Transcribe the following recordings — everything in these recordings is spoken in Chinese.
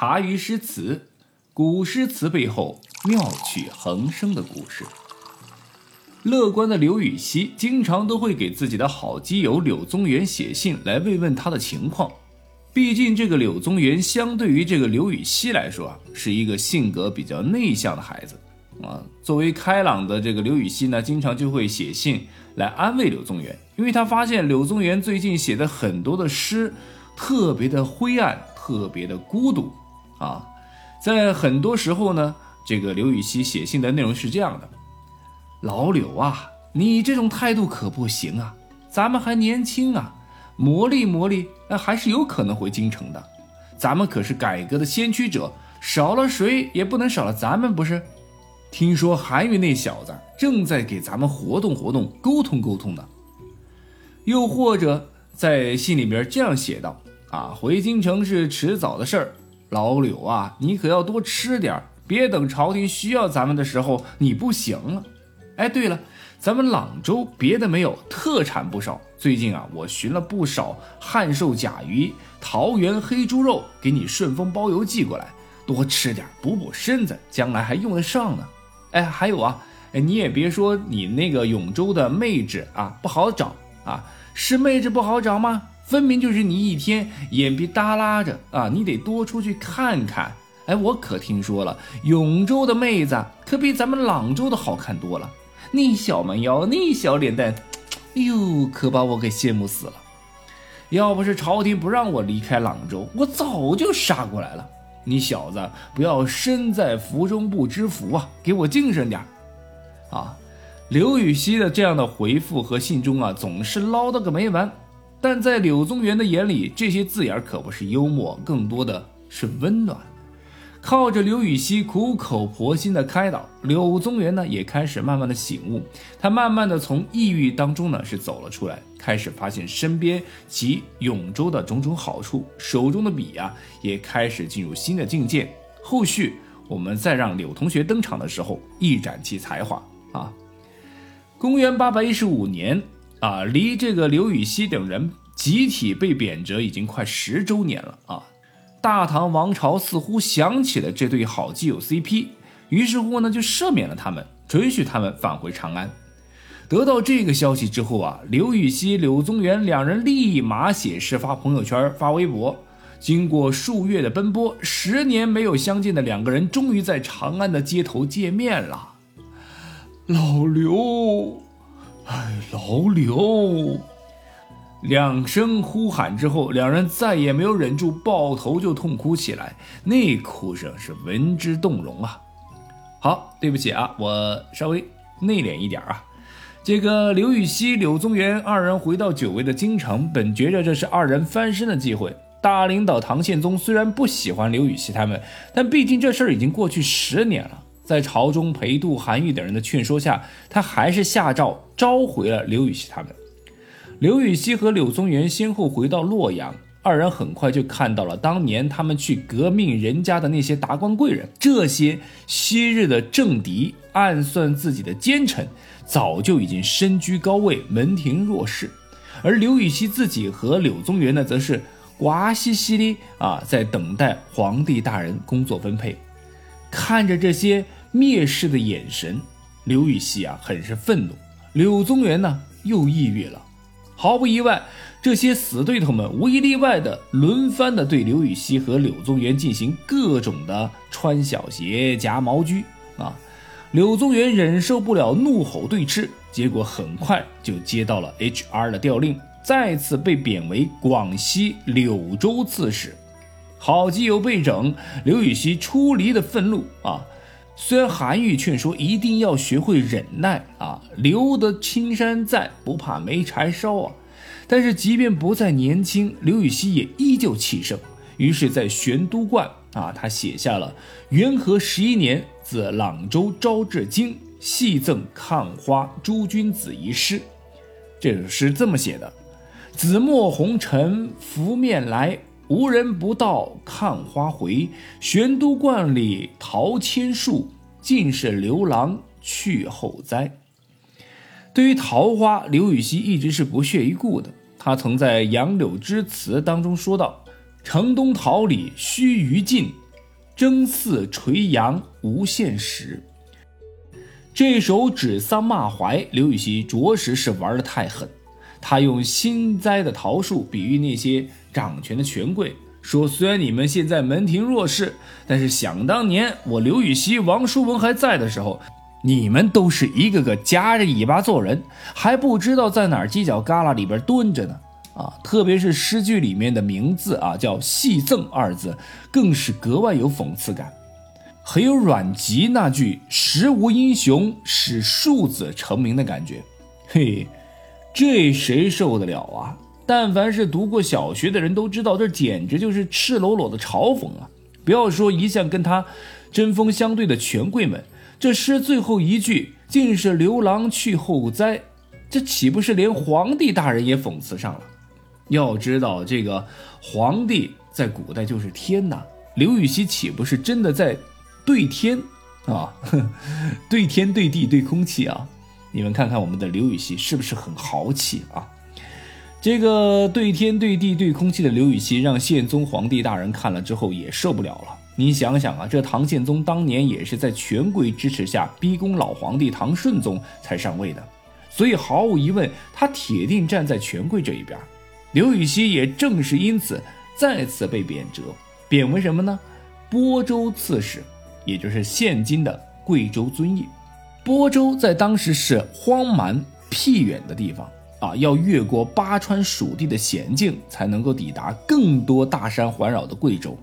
茶余诗词，古诗词背后妙趣横生的故事。乐观的刘禹锡经常都会给自己的好基友柳宗元写信来慰问他的情况。毕竟这个柳宗元相对于这个刘禹锡来说啊，是一个性格比较内向的孩子啊。作为开朗的这个刘禹锡呢，经常就会写信来安慰柳宗元，因为他发现柳宗元最近写的很多的诗特别的灰暗，特别的孤独啊。在很多时候呢，这个刘禹锡写信的内容是这样的：老柳啊，你这种态度可不行啊，咱们还年轻啊。磨砺磨砺，那还是有可能回京城的。咱们可是改革的先驱者，少了谁也不能少了咱们，不是？听说韩愈那小子正在给咱们活动活动、沟通沟通呢。又或者在信里边这样写道：啊，回京城是迟早的事儿，老柳啊，你可要多吃点，别等朝廷需要咱们的时候你不行了。哎，对了。咱们朗州别的没有，特产不少。最近啊，我寻了不少汉寿甲鱼、桃园黑猪肉，给你顺丰包邮寄过来，多吃点，补补身子，将来还用得上呢。哎，还有啊，哎，你也别说你那个永州的妹纸啊不好找啊，是妹纸不好找吗？分明就是你一天眼皮耷拉着啊，你得多出去看看。哎，我可听说了，永州的妹子可比咱们朗州的好看多了。那小蛮腰，那小脸蛋，哎呦，可把我给羡慕死了。要不是朝廷不让我离开朗州，我早就杀过来了。你小子不要身在福中不知福啊，给我精神点啊！刘禹锡的这样的回复和信中啊，总是唠叨个没完。但在柳宗元的眼里，这些字眼可不是幽默，更多的是温暖。靠着刘禹锡苦口婆心的开导，柳宗元呢也开始慢慢的醒悟，他慢慢的从抑郁当中呢是走了出来，开始发现身边及永州的种种好处，手中的笔呀也开始进入新的境界。后续我们再让柳同学登场的时候，一展其才华啊。公元八百一十五年啊，离这个刘禹锡等人集体被贬谪已经快十周年了啊。大唐王朝似乎想起了这对好基友 CP，于是乎呢就赦免了他们，准许他们返回长安。得到这个消息之后啊，刘禹锡、柳宗元两人立马写诗、发朋友圈、发微博。经过数月的奔波，十年没有相见的两个人终于在长安的街头见面了。老刘，哎，老刘。两声呼喊之后，两人再也没有忍住，抱头就痛哭起来。那哭声是闻之动容啊！好，对不起啊，我稍微内敛一点啊。这个刘禹锡、柳宗元二人回到久违的京城，本觉着这是二人翻身的机会。大领导唐宪宗虽然不喜欢刘禹锡他们，但毕竟这事儿已经过去十年了，在朝中裴度、韩愈等人的劝说下，他还是下诏召回了刘禹锡他们。刘禹锡和柳宗元先后回到洛阳，二人很快就看到了当年他们去革命人家的那些达官贵人，这些昔日的政敌、暗算自己的奸臣，早就已经身居高位，门庭若市。而刘禹锡自己和柳宗元呢，则是瓜兮兮的啊，在等待皇帝大人工作分配。看着这些蔑视的眼神，刘禹锡啊，很是愤怒；柳宗元呢，又抑郁了。毫不意外，这些死对头们无一例外的轮番的对刘禹锡和柳宗元进行各种的穿小鞋、夹毛狙啊！柳宗元忍受不了，怒吼对峙，结果很快就接到了 H.R. 的调令，再次被贬为广西柳州刺史。好基友被整，刘禹锡出离的愤怒啊！虽然韩愈劝说一定要学会忍耐啊，留得青山在，不怕没柴烧啊，但是即便不再年轻，刘禹锡也依旧气盛。于是，在玄都观啊，他写下了“元和十一年自朗州招至京，系赠看花诸君子”一诗。这首诗这么写的：“紫陌红尘拂面来。”无人不道看花回，玄都观里桃千树，尽是刘郎去后栽。对于桃花，刘禹锡一直是不屑一顾的。他曾在《杨柳之词》当中说道：“城东桃李须臾尽，争似垂杨无限时。这首指桑骂槐，刘禹锡着实是玩的太狠。他用新栽的桃树比喻那些掌权的权贵，说虽然你们现在门庭若市，但是想当年我刘禹锡、王叔文还在的时候，你们都是一个个夹着尾巴做人，还不知道在哪儿犄角旮旯里边蹲着呢。啊，特别是诗句里面的名字啊，叫“戏赠”二字，更是格外有讽刺感。很有阮籍那句“时无英雄使庶子成名”的感觉，嘿，这谁受得了啊？但凡是读过小学的人都知道，这简直就是赤裸裸的嘲讽啊！不要说一向跟他针锋相对的权贵们，这诗最后一句竟是“刘郎去后哉”，这岂不是连皇帝大人也讽刺上了？要知道，这个皇帝在古代就是天呐，刘禹锡岂不是真的在？对天啊，对天对地对空气啊！你们看看我们的刘禹锡是不是很豪气啊？这个对天对地对空气的刘禹锡，让宪宗皇帝大人看了之后也受不了了。你想想啊，这唐宪宗当年也是在权贵支持下逼宫老皇帝唐顺宗才上位的，所以毫无疑问，他铁定站在权贵这一边。刘禹锡也正是因此再次被贬谪，贬为什么呢？播州刺史。也就是现今的贵州遵义，播州在当时是荒蛮僻远的地方啊，要越过巴川属地的险境，才能够抵达更多大山环绕的贵州。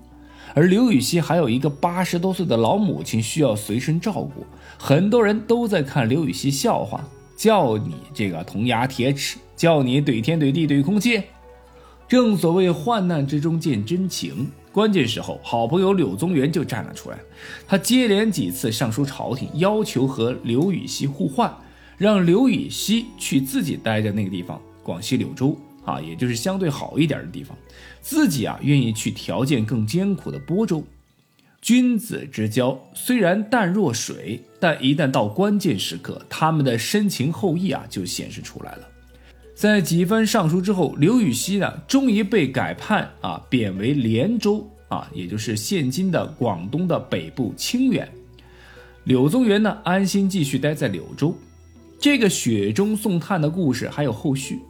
而刘禹锡还有一个八十多岁的老母亲需要随身照顾，很多人都在看刘禹锡笑话，叫你这个铜牙铁齿，叫你怼天怼地怼空气。正所谓患难之中见真情。关键时候，好朋友柳宗元就站了出来。他接连几次上书朝廷，要求和刘禹锡互换，让刘禹锡去自己待的那个地方——广西柳州啊，也就是相对好一点的地方，自己啊愿意去条件更艰苦的播州。君子之交虽然淡若水，但一旦到关键时刻，他们的深情厚谊啊就显示出来了。在几番上书之后，刘禹锡呢，终于被改判啊，贬为连州啊，也就是现今的广东的北部清远。柳宗元呢，安心继续待在柳州。这个雪中送炭的故事还有后续。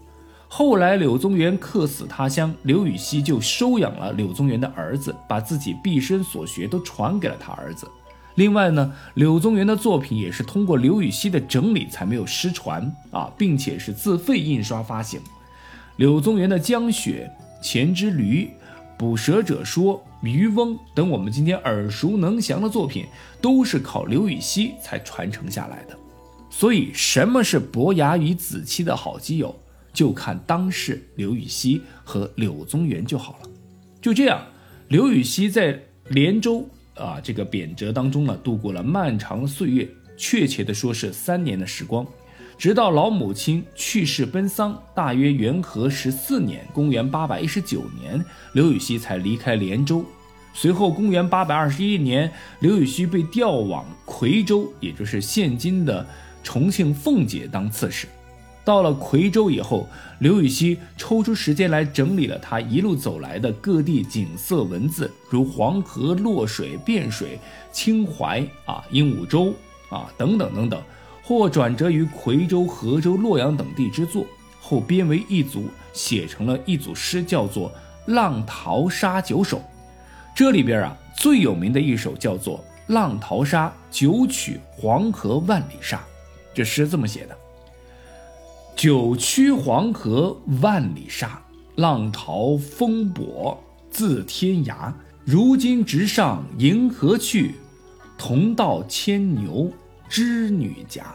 后来柳宗元客死他乡，刘禹锡就收养了柳宗元的儿子，把自己毕生所学都传给了他儿子。另外呢，柳宗元的作品也是通过刘禹锡的整理才没有失传啊，并且是自费印刷发行。柳宗元的《江雪》《钱之驴》《捕蛇者说》《渔翁》等我们今天耳熟能详的作品，都是靠刘禹锡才传承下来的。所以，什么是伯牙与子期的好基友，就看当事刘禹锡和柳宗元就好了。就这样，刘禹锡在连州。啊，这个贬谪当中呢，度过了漫长岁月，确切的说是三年的时光，直到老母亲去世奔丧，大约元和十四年（公元819年），刘禹锡才离开连州。随后，公元821年，刘禹锡被调往夔州，也就是现今的重庆奉节当刺史。到了夔州以后，刘禹锡抽出时间来整理了他一路走来的各地景色文字，如黄河、洛水、汴水、清淮啊、鹦鹉洲啊等等等等，或转折于夔州、河州、洛阳等地之作，后编为一组，写成了一组诗，叫做《浪淘沙九首》。这里边啊，最有名的一首叫做《浪淘沙九曲黄河万里沙》，这诗这么写的。九曲黄河万里沙，浪淘风簸自天涯。如今直上银河去，同到牵牛织女家。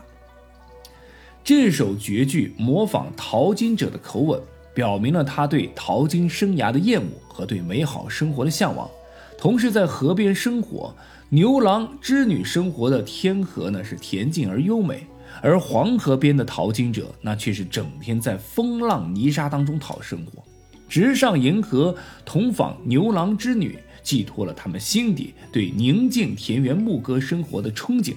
这首绝句模仿淘金者的口吻，表明了他对淘金生涯的厌恶和对美好生活的向往。同时，在河边生活，牛郎织女生活的天河呢，是恬静而优美。而黄河边的淘金者，那却是整天在风浪泥沙当中讨生活，直上银河，同访牛郎织女，寄托了他们心底对宁静田园牧歌生活的憧憬。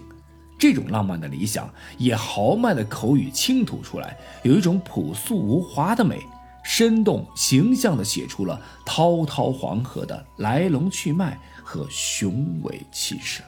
这种浪漫的理想，以豪迈的口语倾吐出来，有一种朴素无华的美，生动形象地写出了滔滔黄河的来龙去脉和雄伟气势。